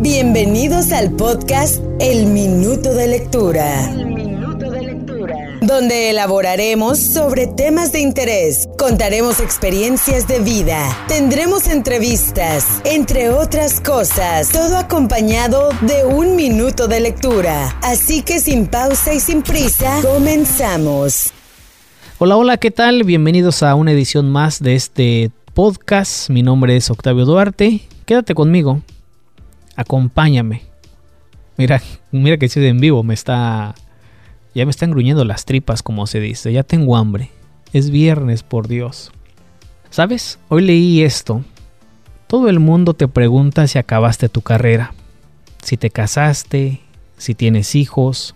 Bienvenidos al podcast El Minuto de Lectura. Donde elaboraremos sobre temas de interés, contaremos experiencias de vida, tendremos entrevistas, entre otras cosas, todo acompañado de un minuto de lectura. Así que sin pausa y sin prisa, comenzamos. Hola, hola, ¿qué tal? Bienvenidos a una edición más de este podcast. Mi nombre es Octavio Duarte. Quédate conmigo. Acompáñame. Mira, mira que estoy en vivo, me está ya me están gruñendo las tripas, como se dice. Ya tengo hambre. Es viernes, por Dios. ¿Sabes? Hoy leí esto. Todo el mundo te pregunta si acabaste tu carrera, si te casaste, si tienes hijos,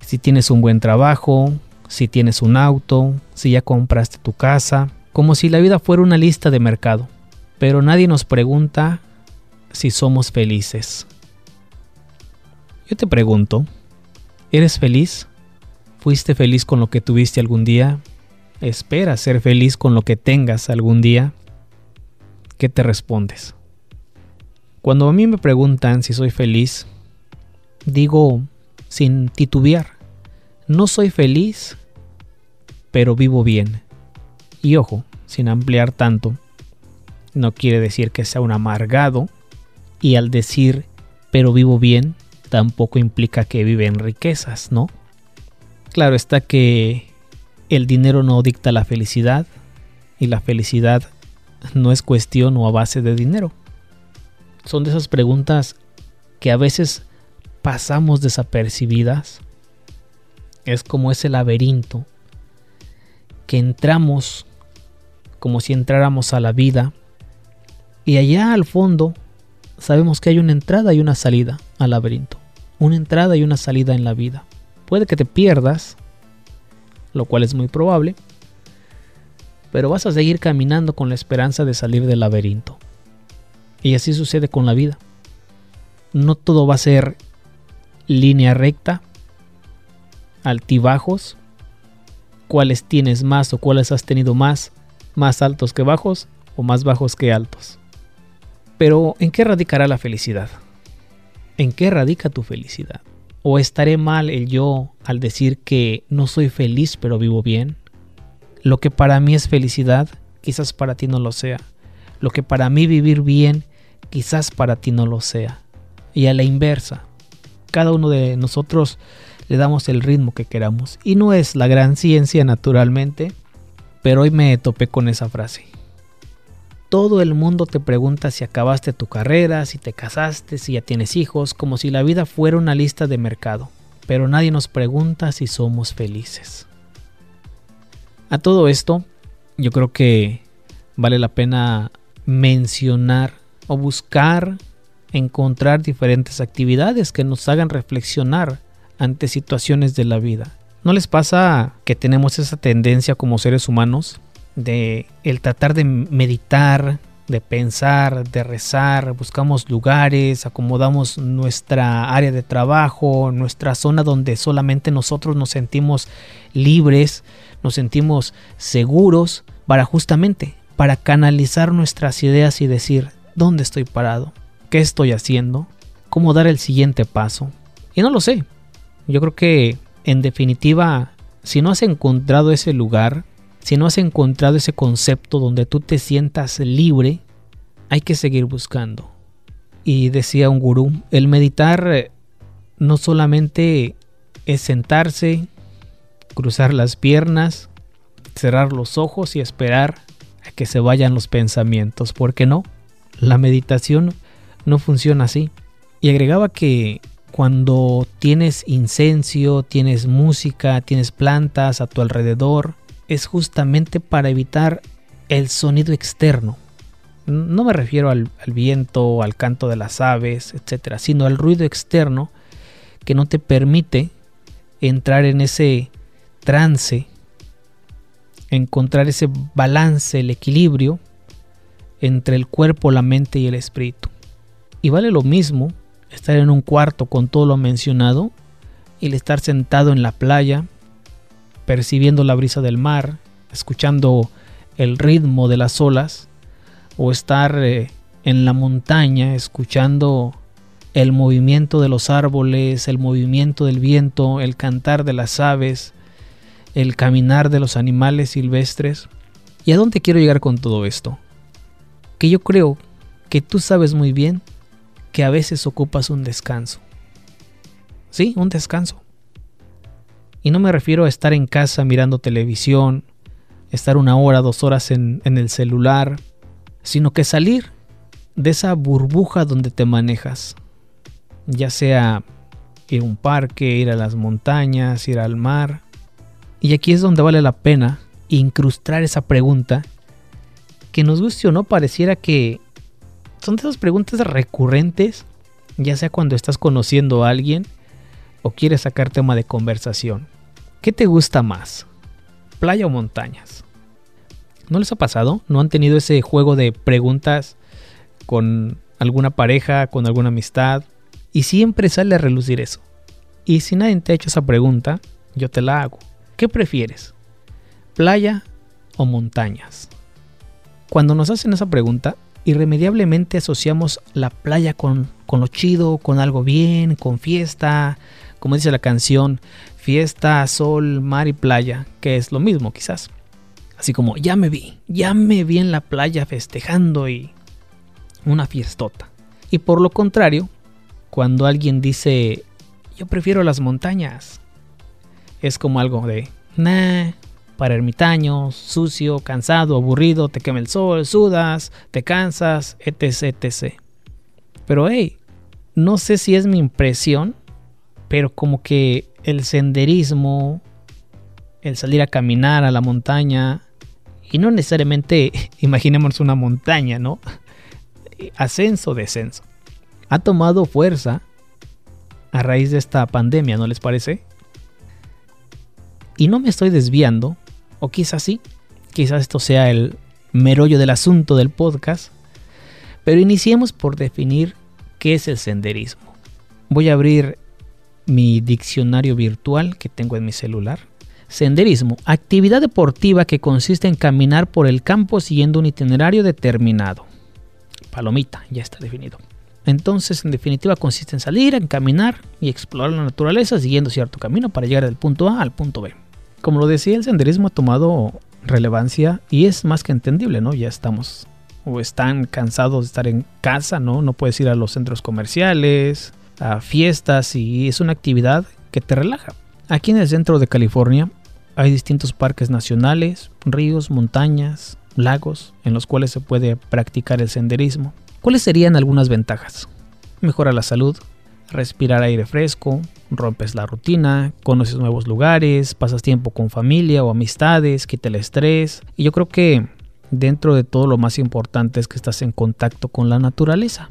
si tienes un buen trabajo, si tienes un auto, si ya compraste tu casa, como si la vida fuera una lista de mercado. Pero nadie nos pregunta si somos felices. Yo te pregunto, ¿eres feliz? ¿Fuiste feliz con lo que tuviste algún día? ¿Esperas ser feliz con lo que tengas algún día? ¿Qué te respondes? Cuando a mí me preguntan si soy feliz, digo sin titubear, no soy feliz, pero vivo bien. Y ojo, sin ampliar tanto, no quiere decir que sea un amargado, y al decir pero vivo bien, tampoco implica que vive en riquezas, ¿no? Claro está que el dinero no dicta la felicidad y la felicidad no es cuestión o a base de dinero. Son de esas preguntas que a veces pasamos desapercibidas. Es como ese laberinto que entramos como si entráramos a la vida y allá al fondo sabemos que hay una entrada y una salida al laberinto. Una entrada y una salida en la vida. Puede que te pierdas, lo cual es muy probable, pero vas a seguir caminando con la esperanza de salir del laberinto. Y así sucede con la vida. No todo va a ser línea recta, altibajos, cuáles tienes más o cuáles has tenido más, más altos que bajos o más bajos que altos. Pero ¿en qué radicará la felicidad? ¿En qué radica tu felicidad? ¿O estaré mal el yo al decir que no soy feliz pero vivo bien? Lo que para mí es felicidad, quizás para ti no lo sea. Lo que para mí vivir bien, quizás para ti no lo sea. Y a la inversa, cada uno de nosotros le damos el ritmo que queramos. Y no es la gran ciencia naturalmente, pero hoy me topé con esa frase. Todo el mundo te pregunta si acabaste tu carrera, si te casaste, si ya tienes hijos, como si la vida fuera una lista de mercado, pero nadie nos pregunta si somos felices. A todo esto, yo creo que vale la pena mencionar o buscar encontrar diferentes actividades que nos hagan reflexionar ante situaciones de la vida. ¿No les pasa que tenemos esa tendencia como seres humanos de el tratar de meditar, de pensar, de rezar, buscamos lugares, acomodamos nuestra área de trabajo, nuestra zona donde solamente nosotros nos sentimos libres, nos sentimos seguros para justamente para canalizar nuestras ideas y decir, ¿dónde estoy parado? ¿Qué estoy haciendo? ¿Cómo dar el siguiente paso? Y no lo sé. Yo creo que en definitiva, si no has encontrado ese lugar, si no has encontrado ese concepto donde tú te sientas libre, hay que seguir buscando. Y decía un gurú, el meditar eh, no solamente es sentarse, cruzar las piernas, cerrar los ojos y esperar a que se vayan los pensamientos. ¿Por qué no? La meditación no funciona así. Y agregaba que cuando tienes incenso, tienes música, tienes plantas a tu alrededor, es justamente para evitar el sonido externo. No me refiero al, viento, al canto de las aves, etcétera, sino al ruido externo que no te permite entrar en ese trance, encontrar ese balance, el equilibrio entre el cuerpo, la mente y el espíritu. Y vale lo mismo estar en un cuarto con todo lo mencionado y el estar sentado en la playa percibiendo la brisa del mar, escuchando el ritmo de las olas, o estar eh, en la montaña escuchando el movimiento de los árboles, el movimiento del viento, el cantar de las aves, el caminar de los animales silvestres. ¿Y a dónde quiero llegar con todo esto? Que yo creo que tú sabes muy bien que a veces ocupas un descanso. Sí, un descanso. Y no me refiero a estar en casa mirando televisión, estar una hora, dos horas en, el celular, sino que salir de esa burbuja donde te manejas. Ya sea ir a un parque, ir a las montañas, ir al mar. Y aquí es donde vale la pena incrustar esa pregunta que nos guste o no pareciera que son de esas preguntas recurrentes, ya sea cuando estás conociendo a alguien o quieres sacar tema de conversación. ¿Qué te gusta más? ¿Playa o montañas? ¿No les ha pasado? ¿No han tenido ese juego de preguntas con alguna pareja, con alguna amistad? Y siempre sale a relucir eso. Y si nadie te ha hecho esa pregunta, yo te la hago. ¿Qué prefieres? ¿Playa o montañas? Cuando nos hacen esa pregunta, irremediablemente asociamos la playa con, con lo chido, con algo bien, con fiesta, como dice la canción, fiesta, sol, mar y playa, que es lo mismo quizás. Así como, ya me vi, ya me vi en la playa festejando y una fiestota. Y por lo contrario, cuando alguien dice, yo prefiero las montañas, es como algo de, nah, para ermitaños, sucio, cansado, aburrido, te quema el sol, sudas, te cansas, etc, etc. Pero hey, no sé si es mi impresión, pero como que el senderismo, el salir a caminar a la montaña, y no necesariamente imaginemos una montaña, ¿no? Ascenso, descenso. Ha tomado fuerza a raíz de esta pandemia, ¿no les parece? Y no me estoy desviando o quizás sí, quizás esto sea el merollo del asunto del podcast. Pero iniciemos por definir qué es el senderismo. Voy a abrir mi diccionario virtual que tengo en mi celular. Senderismo, actividad deportiva que consiste en caminar por el campo siguiendo un itinerario determinado. Palomita, ya está definido. Entonces, en definitiva, consiste en salir, en caminar y explorar la naturaleza siguiendo cierto camino para llegar del punto A al punto B como lo decía, el senderismo ha tomado relevancia y es más que entendible, ¿no? Ya estamos o están cansados de estar en casa, ¿no? No puedes ir a los centros comerciales, a fiestas y es una actividad que te relaja. Aquí en el centro de California hay distintos parques nacionales, ríos, montañas, lagos en los cuales se puede practicar el senderismo. ¿Cuáles serían algunas ventajas? Mejora la salud, respirar aire fresco, rompes la rutina, conoces nuevos lugares, pasas tiempo con familia o amistades, quita el estrés. Y yo creo que dentro de todo lo más importante es que estás en contacto con la naturaleza.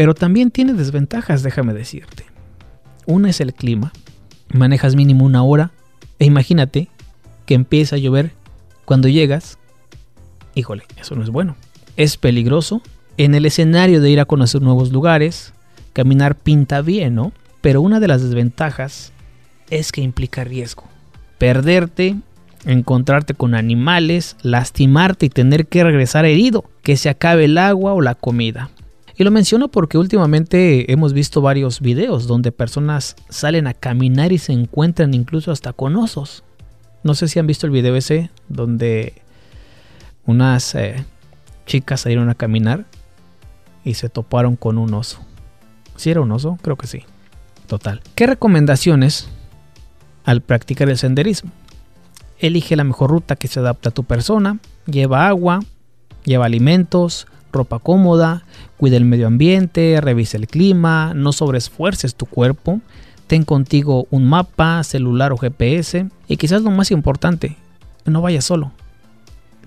Pero también tiene desventajas, déjame decirte. Una es el clima. Manejas mínimo una hora e imagínate que empieza a llover cuando llegas. Híjole, eso no es bueno. Es peligroso. En el escenario de ir a conocer nuevos lugares, caminar pinta bien, ¿no? Pero una de las desventajas es que implica riesgo. Perderte, encontrarte con animales, lastimarte y tener que regresar herido, que se acabe el agua o la comida. Y lo menciono porque últimamente hemos visto varios videos donde personas salen a caminar y se encuentran incluso hasta con osos. No sé si han visto el video ese donde unas eh, chicas salieron a caminar y se toparon con un oso. ¿Si era un oso? Creo que sí. Total. ¿Qué recomendaciones al practicar el senderismo? Elige la mejor ruta que se adapte a tu persona. Lleva agua, lleva alimentos, ropa cómoda, cuida el medio ambiente, revisa el clima, no sobreesfuerces tu cuerpo. Ten contigo un mapa, celular o GPS. Y quizás lo más importante, no vayas solo.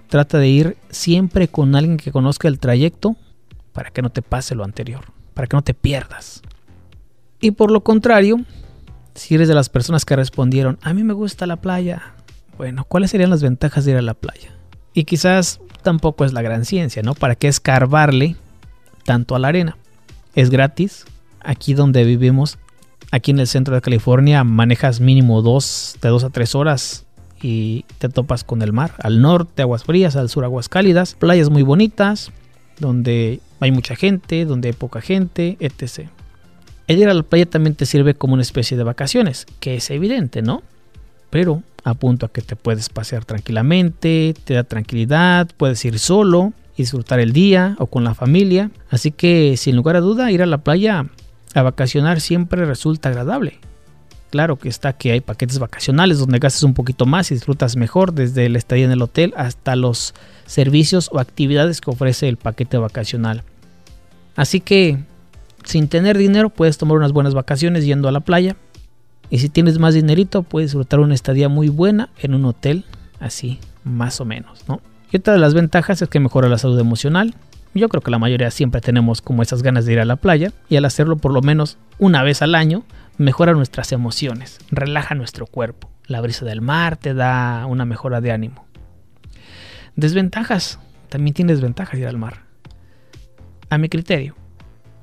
Trata de ir siempre con alguien que conozca el trayecto para que no te pase lo anterior, para que no te pierdas. Y por lo contrario, si eres de las personas que respondieron, a mí me gusta la playa, bueno, ¿cuáles serían las ventajas de ir a la playa? Y quizás tampoco es la gran ciencia, ¿no? ¿Para qué escarbarle tanto a la arena? Es gratis. Aquí donde vivimos, aquí en el centro de California, manejas mínimo dos, de dos a tres horas y te topas con el mar. Al norte aguas frías, al sur aguas cálidas, playas muy bonitas, donde hay mucha gente, donde hay poca gente, etc. El ir a la playa también te sirve como una especie de vacaciones, que es evidente, ¿no? Pero apunto a que te puedes pasear tranquilamente, te da tranquilidad, puedes ir solo, disfrutar el día o con la familia. Así que sin lugar a duda ir a la playa a vacacionar siempre resulta agradable. Claro que está que hay paquetes vacacionales donde gastas un poquito más y disfrutas mejor desde el estadía en el hotel hasta los servicios o actividades que ofrece el paquete vacacional. Así que sin tener dinero puedes tomar unas buenas vacaciones yendo a la playa. Y si tienes más dinerito puedes disfrutar una estadía muy buena en un hotel así más o menos, ¿no? Y otra de las ventajas es que mejora la salud emocional. Yo creo que la mayoría siempre tenemos como esas ganas de ir a la playa y al hacerlo por lo menos una vez al año mejora nuestras emociones, relaja nuestro cuerpo. La brisa del mar te da una mejora de ánimo. Desventajas. También tiene desventajas ir al mar. A mi criterio.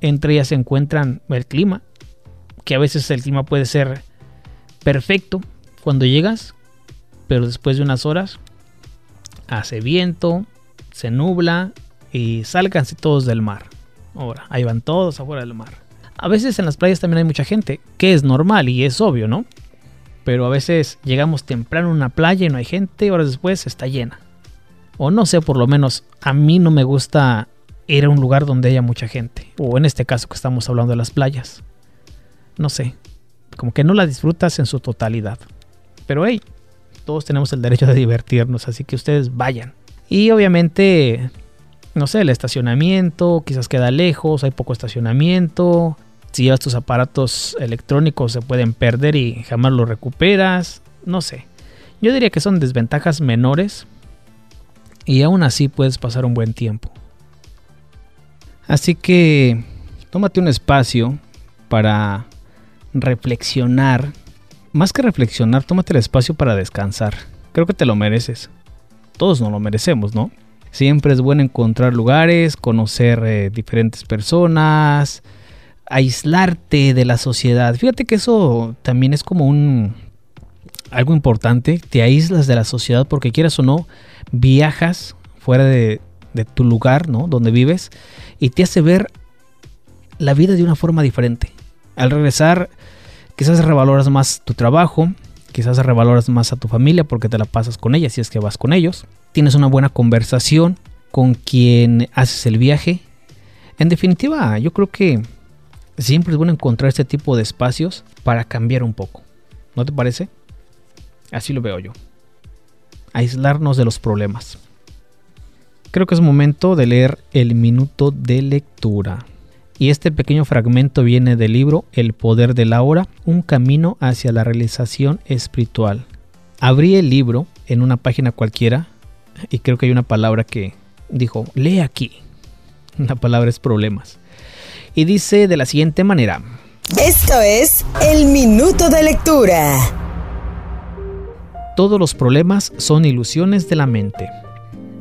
Entre ellas se encuentran el clima, que a veces el clima puede ser perfecto cuando llegas, pero después de unas horas hace viento, se nubla y sálganse todos del mar. Ahora, ahí van todos afuera del mar. A veces en las playas también hay mucha gente, que es normal y es obvio, ¿no? Pero a veces llegamos temprano a una playa y no hay gente, horas después está llena. O no sé, por lo menos a mí no me gusta ir a un lugar donde haya mucha gente. O en este caso que estamos hablando de las playas. No sé, como que no la disfrutas en su totalidad. Pero hey, todos tenemos el derecho de divertirnos, así que ustedes vayan. Y obviamente, no sé, el estacionamiento quizás queda lejos, hay poco estacionamiento. Si llevas tus aparatos electrónicos se pueden perder y jamás los recuperas. No sé. Yo diría que son desventajas menores y aún así puedes pasar un buen tiempo. Así que tómate un espacio para reflexionar. Más que reflexionar, tómate el espacio para descansar. Creo que te lo mereces. Todos nos lo merecemos, ¿no? Siempre es bueno encontrar lugares, conocer eh, diferentes personas, aislarte de la sociedad. Fíjate que eso también es como un algo importante. Te aíslas de la sociedad porque quieras o no, viajas fuera de, de tu lugar, ¿no? Donde vives y te hace ver la vida de una forma diferente. Al regresar, quizás revaloras más tu trabajo, quizás revaloras más a tu familia porque te la pasas con ella si es que vas con ellos. Tienes una buena conversación con quien haces el viaje. En definitiva, yo creo que siempre es bueno encontrar este tipo de espacios para cambiar un poco. ¿No te parece? Así lo veo yo. Aislarnos de los problemas. Creo que es momento de leer el minuto de lectura. Y este pequeño fragmento viene del libro El poder de la hora, un camino hacia la realización espiritual. Abrí el libro en una página cualquiera y creo que hay una palabra que dijo, lee aquí. La palabra es problemas. Y dice de la siguiente manera. Esto es el minuto de lectura. Todos los problemas son ilusiones de la mente.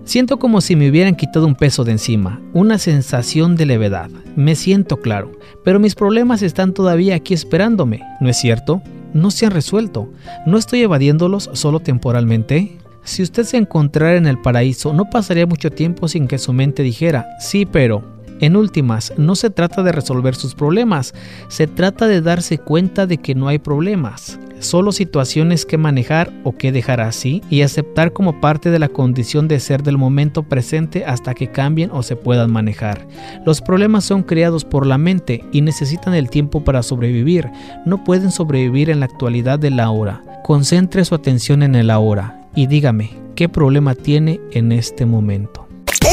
Siento como si me hubieran quitado un peso de encima, una sensación de levedad. Me siento claro, pero mis problemas están todavía aquí esperándome, ¿no es cierto? No se han resuelto. ¿No estoy evadiéndolos solo temporalmente? Si usted se encontrara en el paraíso, no pasaría mucho tiempo sin que su mente dijera, sí, pero... En últimas, no se trata de resolver sus problemas, se trata de darse cuenta de que no hay problemas solo situaciones que manejar o que dejar así y aceptar como parte de la condición de ser del momento presente hasta que cambien o se puedan manejar. Los problemas son creados por la mente y necesitan el tiempo para sobrevivir, no pueden sobrevivir en la actualidad de la hora. Concentre su atención en el ahora y dígame, ¿qué problema tiene en este momento?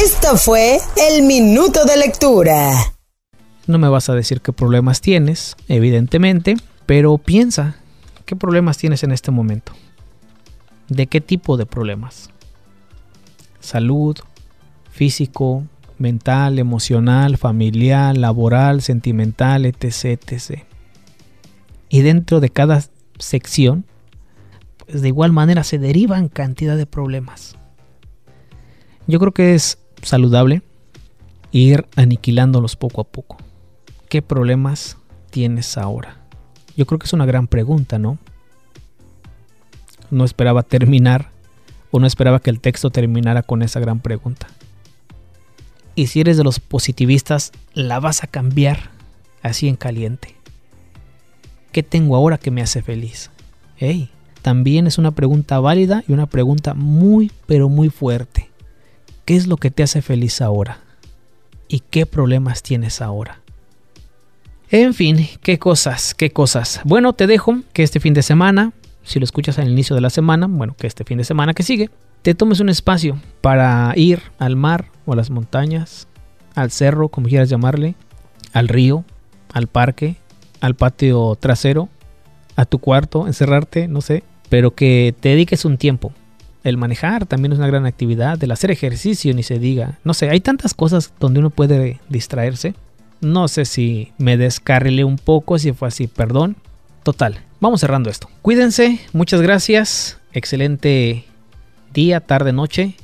Esto fue el minuto de lectura. No me vas a decir qué problemas tienes, evidentemente, pero piensa ¿Qué problemas tienes en este momento? ¿De qué tipo de problemas? Salud, físico, mental, emocional, familiar, laboral, sentimental, etc. Y dentro de cada sección, pues de igual manera se derivan cantidad de problemas. Yo creo que es saludable ir aniquilándolos poco a poco. ¿Qué problemas tienes ahora? Yo creo que es una gran pregunta, ¿no? No esperaba terminar o no esperaba que el texto terminara con esa gran pregunta. Y si eres de los positivistas, la vas a cambiar así en caliente. ¿qué tengo ahora que me hace feliz? Hey, también es una pregunta válida y una pregunta muy, pero muy fuerte. ¿Qué es lo que te hace feliz ahora? ¿Y qué problemas tienes ahora? En fin, qué cosas, qué cosas. Bueno, te dejo que este fin de semana, si lo escuchas al inicio de la semana, bueno, que este fin de semana que sigue, te tomes un espacio para ir al mar o a las montañas, al cerro, como quieras llamarle, al río, al parque, al patio trasero, a tu cuarto, encerrarte, no sé, pero que te dediques un tiempo. El manejar también es una gran actividad, el hacer ejercicio ni se diga. No sé, hay tantas cosas donde uno puede distraerse. No sé si me descarrilé un poco, si fue así, perdón. Total, vamos cerrando esto. Cuídense, muchas gracias. Excelente día, tarde, noche.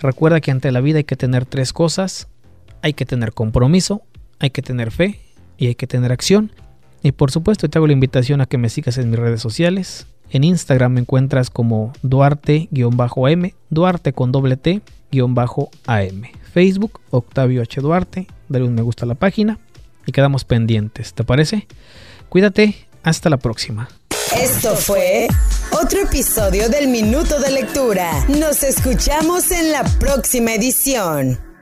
Recuerda que ante la vida hay que tener tres cosas. Hay que tener compromiso, hay que tener fe y hay que tener acción. Y por supuesto te hago la invitación a que me sigas en mis redes sociales. En Instagram me encuentras como Duarte-AM, Duarte con doble T-AM. Facebook, Octavio H. Duarte, dale un me gusta a la página y quedamos pendientes, ¿te parece? Cuídate, hasta la próxima. Esto fue otro episodio del Minuto de Lectura. Nos escuchamos en la próxima edición.